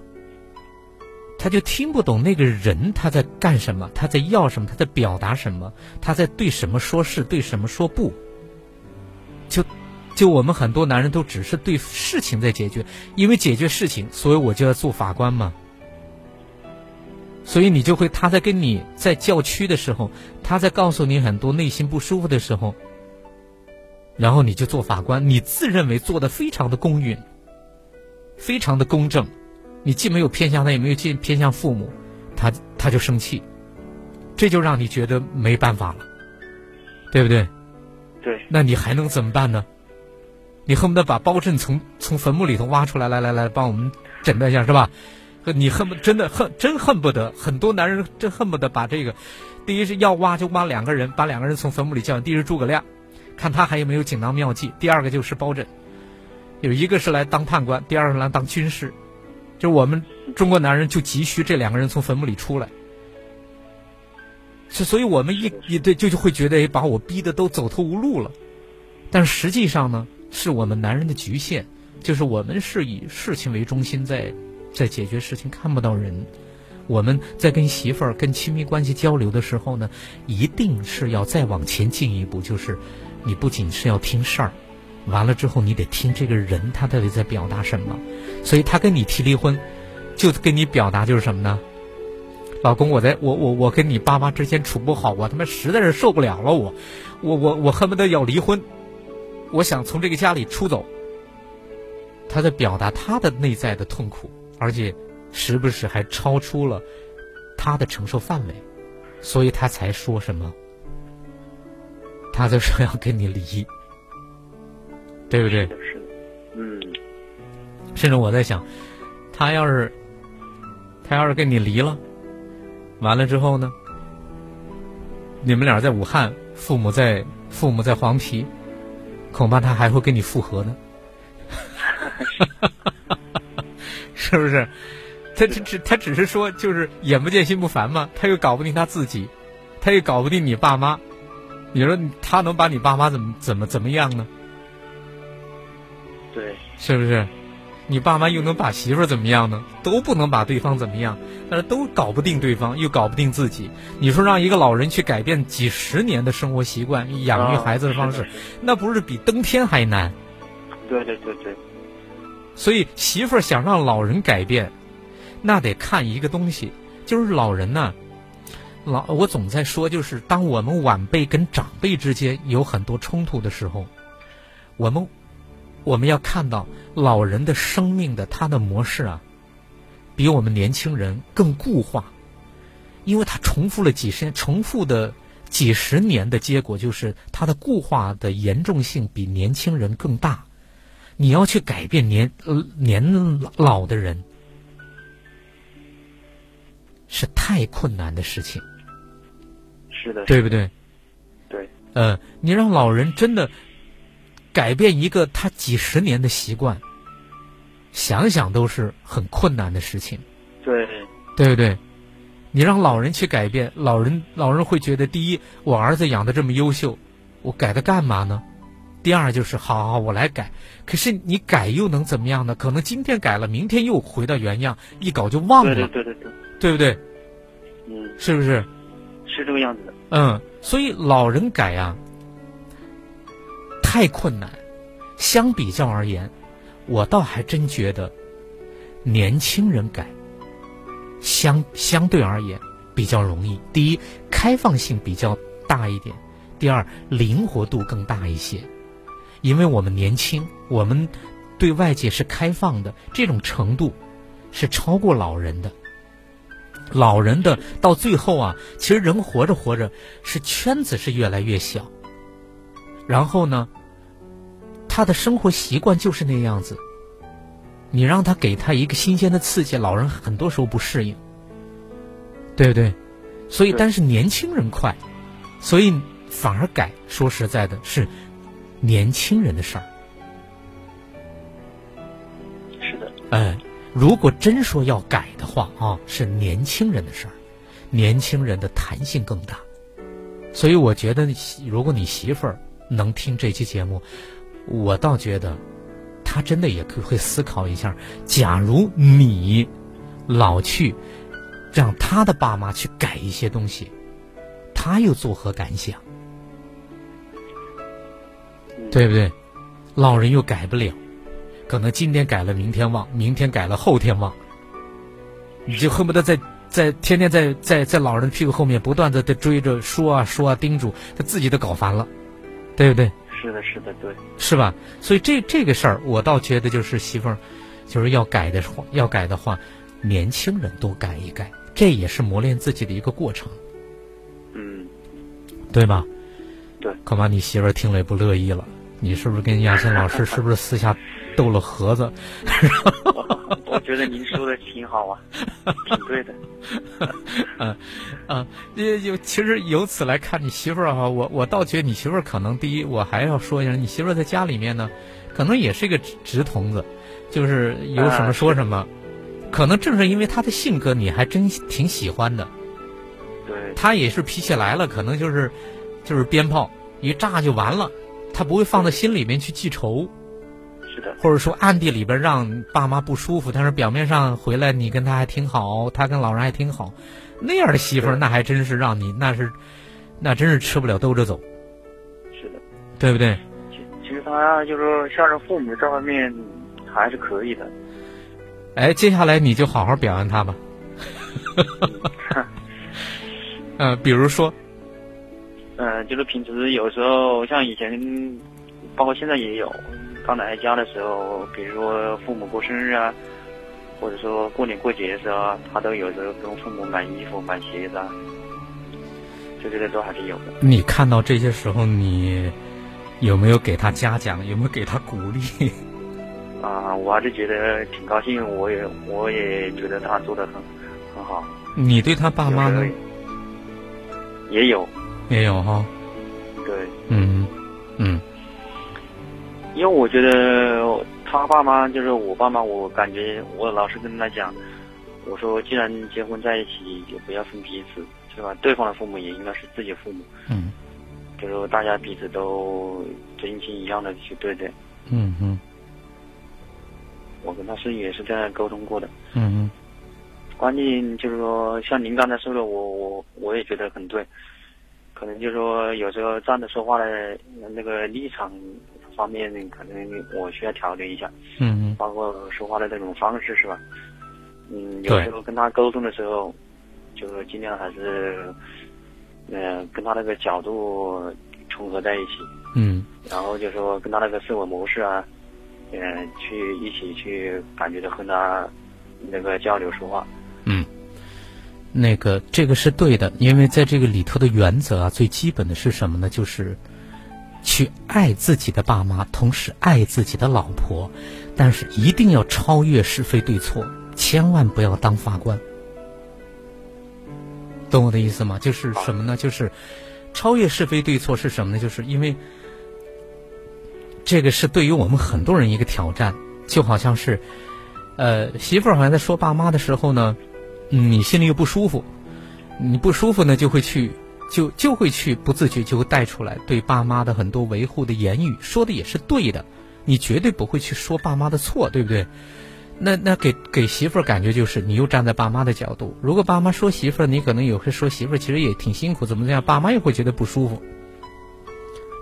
他就听不懂那个人他在干什么，他在要什么，他在表达什么，他在对什么说是对什么说不。就，就我们很多男人都只是对事情在解决，因为解决事情，所以我就要做法官嘛，所以你就会他在跟你在叫屈的时候，他在告诉你很多内心不舒服的时候，然后你就做法官，你自认为做的非常的公允，非常的公正，你既没有偏向他，也没有偏偏向父母，他他就生气，这就让你觉得没办法了，对不对？对。那你还能怎么办呢？你恨不得把包拯从从坟墓里头挖出来，来来来，帮我们诊断一下，是吧？你恨不真的恨真恨不得，很多男人真恨不得把这个，第一是要挖就挖两个人，把两个人从坟墓里叫。第一是诸葛亮，看他还有没有锦囊妙计；第二个就是包拯，有一个是来当判官，第二个来当军师。就我们中国男人就急需这两个人从坟墓里出来，所所以我们一一对就就会觉得把我逼得都走投无路了。但实际上呢？是我们男人的局限，就是我们是以事情为中心，在在解决事情，看不到人。我们在跟媳妇儿、跟亲密关系交流的时候呢，一定是要再往前进一步，就是你不仅是要听事儿，完了之后你得听这个人他到底在表达什么。所以他跟你提离婚，就跟你表达就是什么呢？老公，我在我我我跟你爸妈之间处不好，我他妈实在是受不了了，我我我我恨不得要离婚。我想从这个家里出走，他在表达他的内在的痛苦，而且时不时还超出了他的承受范围，所以他才说什么，他就说要跟你离，对不对？是的，嗯。甚至我在想，他要是他要是跟你离了，完了之后呢，你们俩在武汉，父母在父母在黄陂。恐怕他还会跟你复合呢，是不是？他只只他只是说，就是眼不见心不烦嘛。他又搞不定他自己，他又搞不定你爸妈。你说他能把你爸妈怎么怎么怎么样呢？对，是不是？你爸妈又能把媳妇儿怎么样呢？都不能把对方怎么样，但是都搞不定对方，又搞不定自己。你说让一个老人去改变几十年的生活习惯、养育孩子的方式，那不是比登天还难？对对对对。所以媳妇儿想让老人改变，那得看一个东西，就是老人呢，老我总在说，就是当我们晚辈跟长辈之间有很多冲突的时候，我们。我们要看到老人的生命的他的模式啊，比我们年轻人更固化，因为他重复了几十年，重复的几十年的结果就是他的固化的严重性比年轻人更大。你要去改变年呃年老的人，是太困难的事情。是的，对不对？对。呃，你让老人真的。改变一个他几十年的习惯，想想都是很困难的事情。对，对不对？你让老人去改变，老人老人会觉得：第一，我儿子养的这么优秀，我改他干嘛呢？第二，就是好好我来改。可是你改又能怎么样呢？可能今天改了，明天又回到原样，一搞就忘了。对对对对，对不对？嗯，是不是？是这个样子的。嗯，所以老人改呀。太困难，相比较而言，我倒还真觉得年轻人改相相对而言比较容易。第一，开放性比较大一点；第二，灵活度更大一些。因为我们年轻，我们对外界是开放的，这种程度是超过老人的。老人的到最后啊，其实人活着活着是圈子是越来越小，然后呢？他的生活习惯就是那样子，你让他给他一个新鲜的刺激，老人很多时候不适应，对不对？所以，但是年轻人快，所以反而改。说实在的，是年轻人的事儿。是的。哎，如果真说要改的话啊，是年轻人的事儿，年轻人的弹性更大。所以，我觉得，如果你媳妇儿能听这期节目。我倒觉得，他真的也可会思考一下：假如你老去让他的爸妈去改一些东西，他又作何感想？对不对？老人又改不了，可能今天改了，明天忘；明天改了，后天忘。你就恨不得在在天天在在在老人屁股后面不断的在追着说啊说啊叮嘱，他自己都搞烦了，对不对？是的，是的，对，是吧？所以这这个事儿，我倒觉得就是媳妇儿，就是要改的话，要改的话，年轻人多改一改，这也是磨练自己的一个过程，嗯，对吧？对，恐怕你媳妇儿听了也不乐意了。你是不是跟亚新老师是不是私下斗了盒子？我觉得您说的挺好啊，挺对的。嗯嗯，有有，其实由此来看，你媳妇儿哈，我我倒觉得你媳妇儿可能第一，我还要说一下，你媳妇儿在家里面呢，可能也是一个直直筒子，就是有什么说什么。可能正是因为她的性格，你还真挺喜欢的。对。她也是脾气来了，可能就是就是鞭炮一炸就完了。她不会放在心里面去记仇，是的，或者说暗地里边让爸妈不舒服，但是表面上回来你跟他还挺好，他跟老人还挺好，那样的媳妇儿那还真是让你那是，那真是吃不了兜着走，是的，对不对？其其实他就是说孝顺父母这方面还是可以的。哎，接下来你就好好表扬他吧。嗯，比如说。嗯，就是平时有时候像以前，包括现在也有，刚来家的时候，比如说父母过生日啊，或者说过年过节的时候，他都有时候跟父母买衣服、买鞋子，啊，就这些都还是有的。你看到这些时候，你有没有给他嘉奖？有没有给他鼓励？啊，我还是觉得挺高兴，我也我也觉得他做的很很好。你对他爸妈呢？也有。也有哈，对，嗯，嗯，因为我觉得他爸妈就是我爸妈，我感觉我老是跟他讲，我说既然结婚在一起，就不要分彼此，是吧？对方的父母也应该是自己父母，嗯，就是说大家彼此都真心一样的去对待，嗯嗯，我跟他是也是这样沟通过的，嗯嗯，关键就是说像您刚才说的，我我我也觉得很对。可能就是说有时候站着说话的那个立场方面，可能我需要调整一下。嗯嗯。包括说话的这种方式是吧？嗯，有时候跟他沟通的时候，就是尽量还是，呃，跟他那个角度重合在一起。嗯。然后就说跟他那个思维模式啊，嗯，去一起去感觉着和他那个交流说话。嗯。那个，这个是对的，因为在这个里头的原则啊，最基本的是什么呢？就是去爱自己的爸妈，同时爱自己的老婆，但是一定要超越是非对错，千万不要当法官。懂我的意思吗？就是什么呢？就是超越是非对错是什么呢？就是因为这个是对于我们很多人一个挑战，就好像是呃，媳妇儿好像在说爸妈的时候呢。你心里又不舒服，你不舒服呢，就会去，就就会去不自觉就会带出来对爸妈的很多维护的言语，说的也是对的，你绝对不会去说爸妈的错，对不对？那那给给媳妇儿感觉就是你又站在爸妈的角度，如果爸妈说媳妇儿，你可能有时说媳妇儿其实也挺辛苦，怎么怎样，爸妈也会觉得不舒服，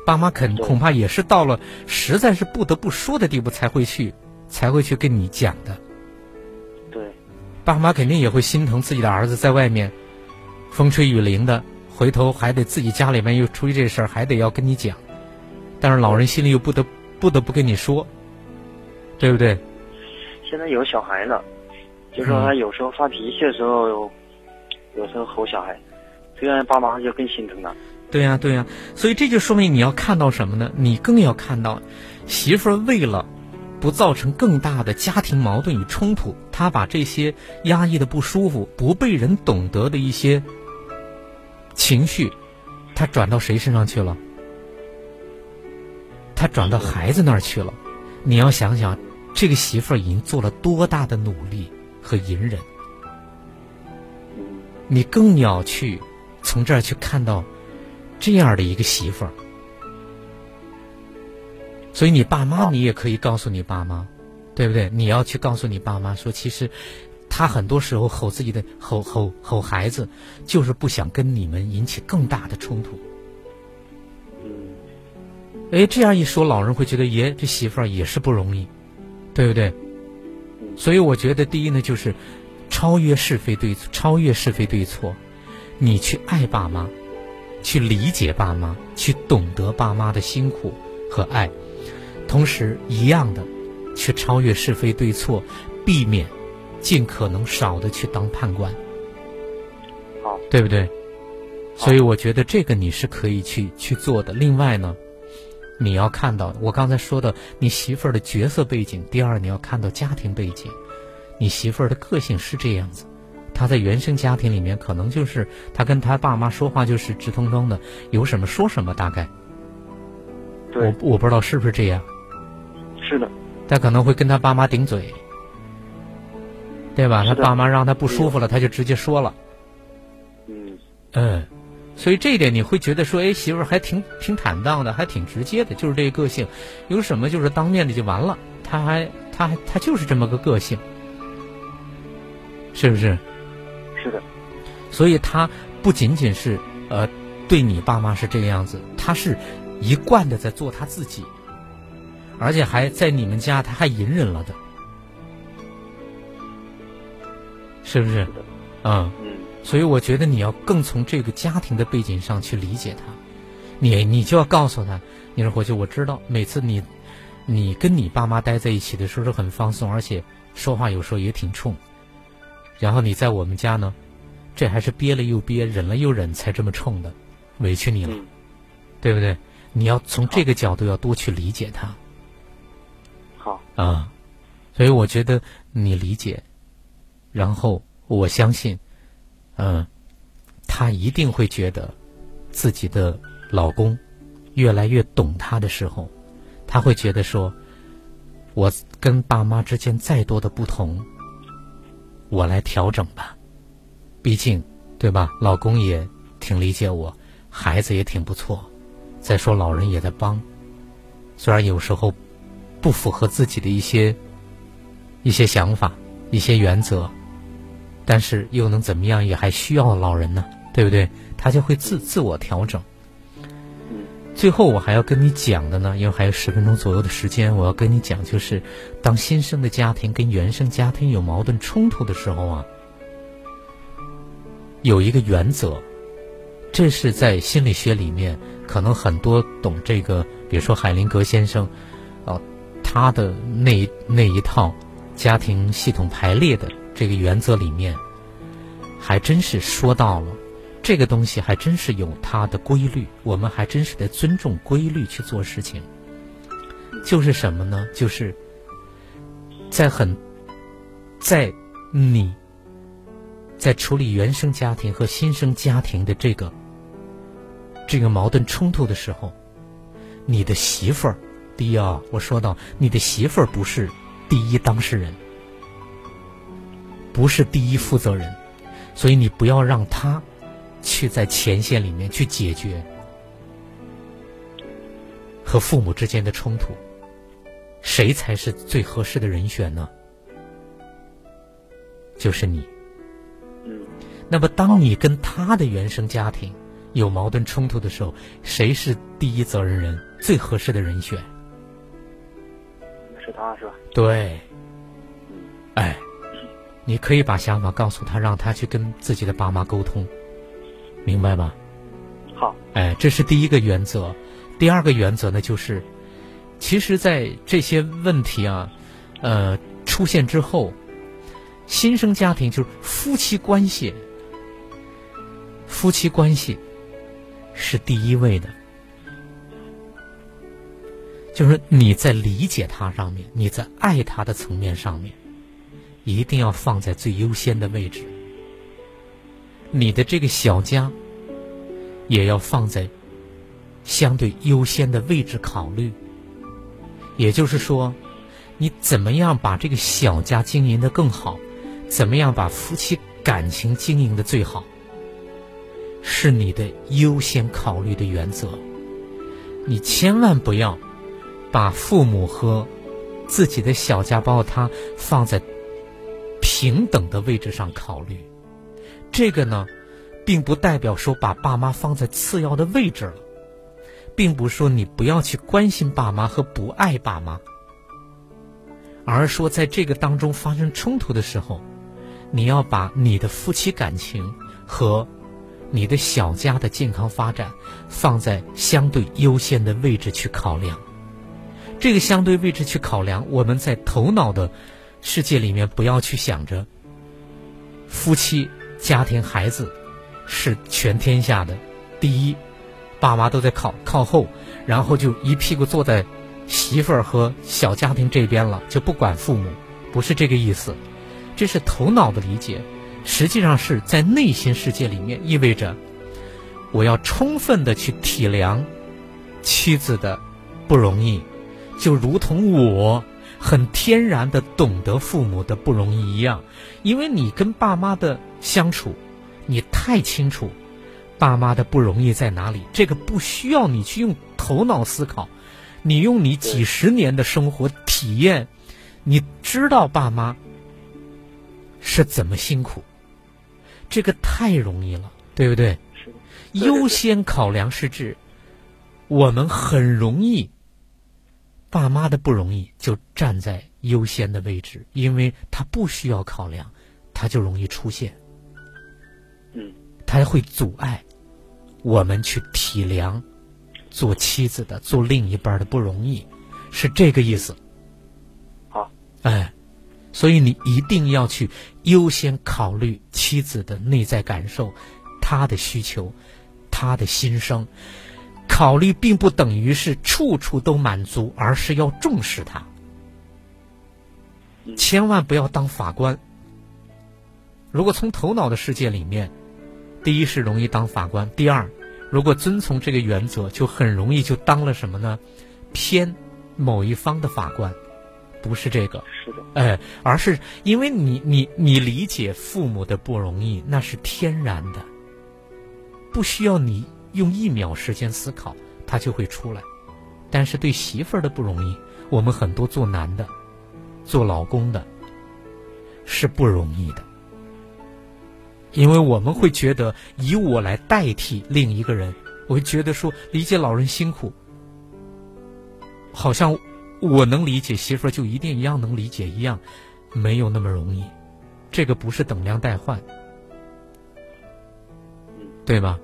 爸妈肯恐怕也是到了实在是不得不说的地步才会去才会去跟你讲的。对爸妈肯定也会心疼自己的儿子在外面风吹雨淋的，回头还得自己家里面又出于这事儿，还得要跟你讲，但是老人心里又不得不得不跟你说，对不对？现在有小孩了，就说他有时候发脾气的时候，有时候吼小孩，这样爸妈就更心疼了。对呀，对呀，所以这就说明你要看到什么呢？你更要看到媳妇儿为了。不造成更大的家庭矛盾与冲突，他把这些压抑的不舒服、不被人懂得的一些情绪，他转到谁身上去了？他转到孩子那儿去了。你要想想，这个媳妇儿已经做了多大的努力和隐忍，你更要去从这儿去看到这样的一个媳妇儿。所以你爸妈，你也可以告诉你爸妈，对不对？你要去告诉你爸妈说，其实他很多时候吼自己的吼吼吼孩子，就是不想跟你们引起更大的冲突。嗯。哎，这样一说，老人会觉得，爷这媳妇儿也是不容易，对不对？所以我觉得，第一呢，就是超越是非对超越是非对错，你去爱爸妈，去理解爸妈，去懂得爸妈的辛苦和爱，同时一样的去超越是非对错，避免尽可能少的去当判官，好，对不对？所以我觉得这个你是可以去去做的。另外呢，你要看到我刚才说的你媳妇儿的角色背景，第二你要看到家庭背景。你媳妇儿的个性是这样子，她在原生家庭里面可能就是她跟她爸妈说话就是直通通的，有什么说什么，大概。对。我我不知道是不是这样。是的。她可能会跟她爸妈顶嘴，对吧？他爸妈让他不舒服了，他就直接说了。嗯。嗯，所以这一点你会觉得说，哎，媳妇儿还挺挺坦荡的，还挺直接的，就是这个个性，有什么就是当面的就完了。他还他还他就是这么个个性。是不是？是的。所以他不仅仅是呃对你爸妈是这个样子，他是一贯的在做他自己，而且还在你们家他还隐忍了的，是不是？嗯。所以我觉得你要更从这个家庭的背景上去理解他，你你就要告诉他，你说回去我知道每次你你跟你爸妈待在一起的时候是很放松，而且说话有时候也挺冲。然后你在我们家呢，这还是憋了又憋，忍了又忍，才这么冲的，委屈你了，对不对？你要从这个角度要多去理解他。好啊，所以我觉得你理解，然后我相信，嗯，他一定会觉得自己的老公越来越懂他的时候，他会觉得说，我跟爸妈之间再多的不同。我来调整吧，毕竟，对吧？老公也挺理解我，孩子也挺不错。再说老人也在帮，虽然有时候不符合自己的一些一些想法、一些原则，但是又能怎么样？也还需要老人呢，对不对？他就会自自我调整。最后我还要跟你讲的呢，因为还有十分钟左右的时间，我要跟你讲，就是当新生的家庭跟原生家庭有矛盾冲突的时候啊，有一个原则，这是在心理学里面，可能很多懂这个，比如说海灵格先生，哦，他的那那一套家庭系统排列的这个原则里面，还真是说到了。这个东西还真是有它的规律，我们还真是得尊重规律去做事情。就是什么呢？就是在很在你在处理原生家庭和新生家庭的这个这个矛盾冲突的时候，你的媳妇儿，第一啊，我说到你的媳妇儿不是第一当事人，不是第一负责人，所以你不要让他。去在前线里面去解决和父母之间的冲突，谁才是最合适的人选呢？就是你。嗯。那么，当你跟他的原生家庭有矛盾冲突的时候，谁是第一责任人？最合适的人选？是他是吧？对。哎，你可以把想法告诉他，让他去跟自己的爸妈沟通。明白吗？好，哎，这是第一个原则。第二个原则呢，就是，其实，在这些问题啊，呃，出现之后，新生家庭就是夫妻关系，夫妻关系是第一位的，就是你在理解他上面，你在爱他的层面上面，一定要放在最优先的位置。你的这个小家，也要放在相对优先的位置考虑。也就是说，你怎么样把这个小家经营的更好，怎么样把夫妻感情经营的最好，是你的优先考虑的原则。你千万不要把父母和自己的小家，包括他，放在平等的位置上考虑。这个呢，并不代表说把爸妈放在次要的位置了，并不说你不要去关心爸妈和不爱爸妈，而说在这个当中发生冲突的时候，你要把你的夫妻感情和你的小家的健康发展放在相对优先的位置去考量。这个相对位置去考量，我们在头脑的世界里面不要去想着夫妻、家庭、孩子是全天下的第一，爸妈都在靠靠后，然后就一屁股坐在媳妇儿和小家庭这边了，就不管父母，不是这个意思。这是头脑的理解，实际上是在内心世界里面意味着我要充分的去体谅妻子的不容易。就如同我很天然的懂得父母的不容易一样，因为你跟爸妈的相处，你太清楚爸妈的不容易在哪里。这个不需要你去用头脑思考，你用你几十年的生活体验，你知道爸妈是怎么辛苦，这个太容易了，对不对？优先考量是指我们很容易。爸妈的不容易就站在优先的位置，因为他不需要考量，他就容易出现。嗯，他会阻碍我们去体谅做妻子的、做另一半的不容易，是这个意思。好，哎，所以你一定要去优先考虑妻子的内在感受、她的需求、她的心声。考虑并不等于是处处都满足，而是要重视它。千万不要当法官。如果从头脑的世界里面，第一是容易当法官；第二，如果遵从这个原则，就很容易就当了什么呢？偏某一方的法官，不是这个，是的，哎，而是因为你你你理解父母的不容易，那是天然的，不需要你。用一秒时间思考，他就会出来。但是对媳妇儿的不容易，我们很多做男的、做老公的，是不容易的。因为我们会觉得以我来代替另一个人，我会觉得说理解老人辛苦，好像我能理解媳妇儿就一定一样能理解一样，没有那么容易。这个不是等量代换，对吧？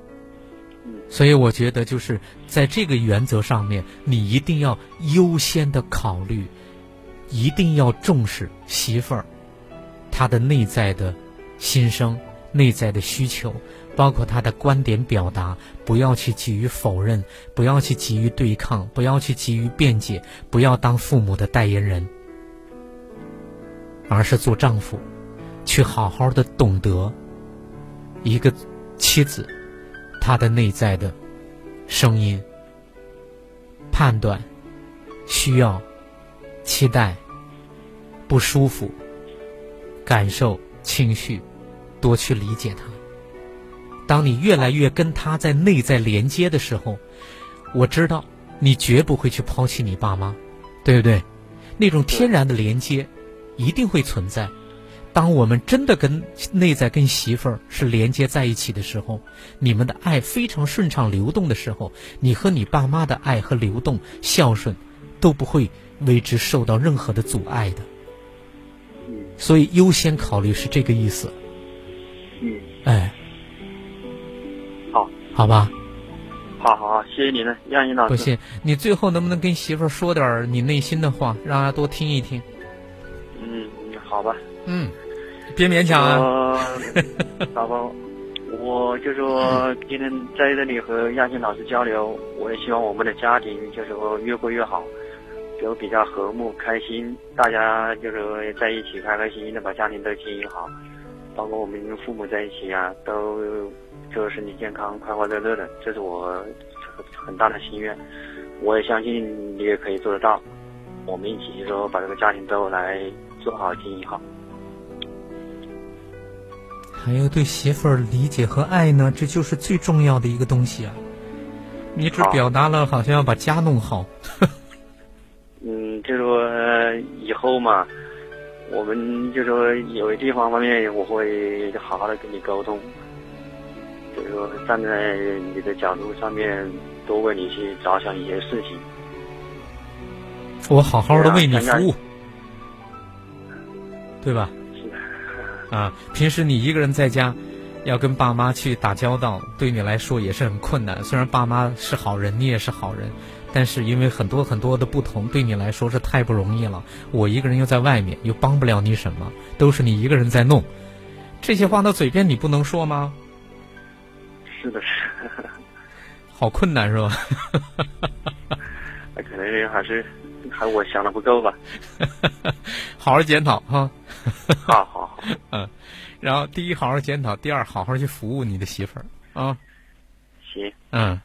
所以我觉得，就是在这个原则上面，你一定要优先的考虑，一定要重视媳妇儿她的内在的心声、内在的需求，包括她的观点表达，不要去急于否认，不要去急于对抗，不要去急于辩解，不要当父母的代言人，而是做丈夫，去好好的懂得一个妻子。他的内在的声音、判断、需要、期待、不舒服、感受、情绪，多去理解他。当你越来越跟他在内在连接的时候，我知道你绝不会去抛弃你爸妈，对不对？那种天然的连接一定会存在。当我们真的跟内在跟媳妇儿是连接在一起的时候，你们的爱非常顺畅流动的时候，你和你爸妈的爱和流动孝顺，都不会为之受到任何的阻碍的。所以优先考虑是这个意思。嗯。哎。好。好吧。好好好，谢谢你了，杨颖老师。不谢，你最后能不能跟媳妇儿说点你内心的话，让她多听一听？嗯，好吧。嗯。别勉强啊，老公，我就说今天在这里和亚欣老师交流，我也希望我们的家庭就是说越过越好，就比较和睦开心，大家就是说在一起开开心心的把家庭都经营好，包括我们父母在一起啊，都就身体健康、快快乐乐的，这是我很大的心愿，我也相信你也可以做得到，我们一起就说把这个家庭都来做好经营好。还有对媳妇儿理解和爱呢，这就是最重要的一个东西啊！你只表达了好像要把家弄好。嗯，就说以后嘛，我们就说有的地方方面我会好好的跟你沟通，就是说站在你的角度上面多为你去着想一些事情。我好好的为你服务，对吧？啊，平时你一个人在家，要跟爸妈去打交道，对你来说也是很困难。虽然爸妈是好人，你也是好人，但是因为很多很多的不同，对你来说是太不容易了。我一个人又在外面，又帮不了你什么，都是你一个人在弄。这些话到嘴边你不能说吗？是的，是。好困难是吧？那可能还是还我想的不够吧。好好检讨哈。好好好。嗯，然后第一好好检讨，第二好好去服务你的媳妇儿啊。行。嗯，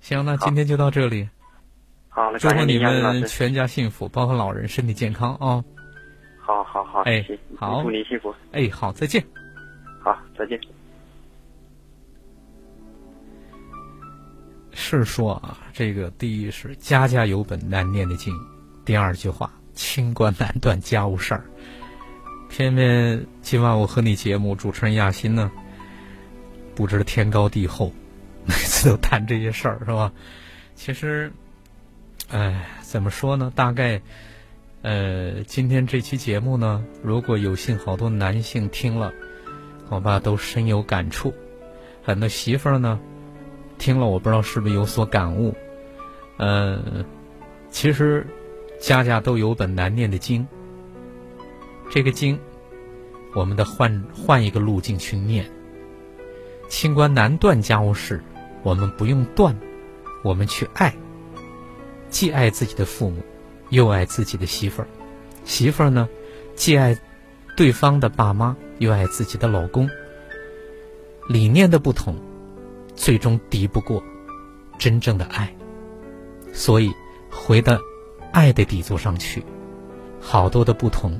行，那今天就到这里。好，了祝福你们全家幸福，包括老人身体健康啊。好好好，哎，好，祝你幸福。哎，好，再见。好，再见。是说啊，这个第一是家家有本难念的经，第二句话清官难断家务事儿。偏偏今晚我和你节目主持人亚欣呢，不知天高地厚，每次都谈这些事儿是吧？其实，哎，怎么说呢？大概，呃，今天这期节目呢，如果有幸好多男性听了，恐怕都深有感触。很多媳妇儿呢。听了，我不知道是不是有所感悟。嗯，其实家家都有本难念的经。这个经，我们得换换一个路径去念。清官难断家务事，我们不用断，我们去爱。既爱自己的父母，又爱自己的媳妇儿。媳妇儿呢，既爱对方的爸妈，又爱自己的老公。理念的不同。最终敌不过真正的爱，所以回到爱的底座上去，好多的不同，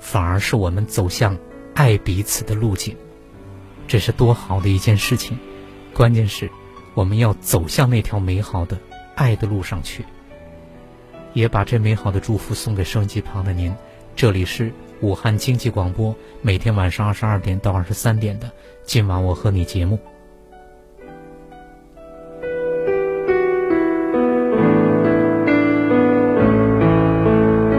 反而是我们走向爱彼此的路径。这是多好的一件事情！关键是我们要走向那条美好的爱的路上去。也把这美好的祝福送给收音机旁的您。这里是武汉经济广播，每天晚上二十二点到二十三点的今晚我和你节目。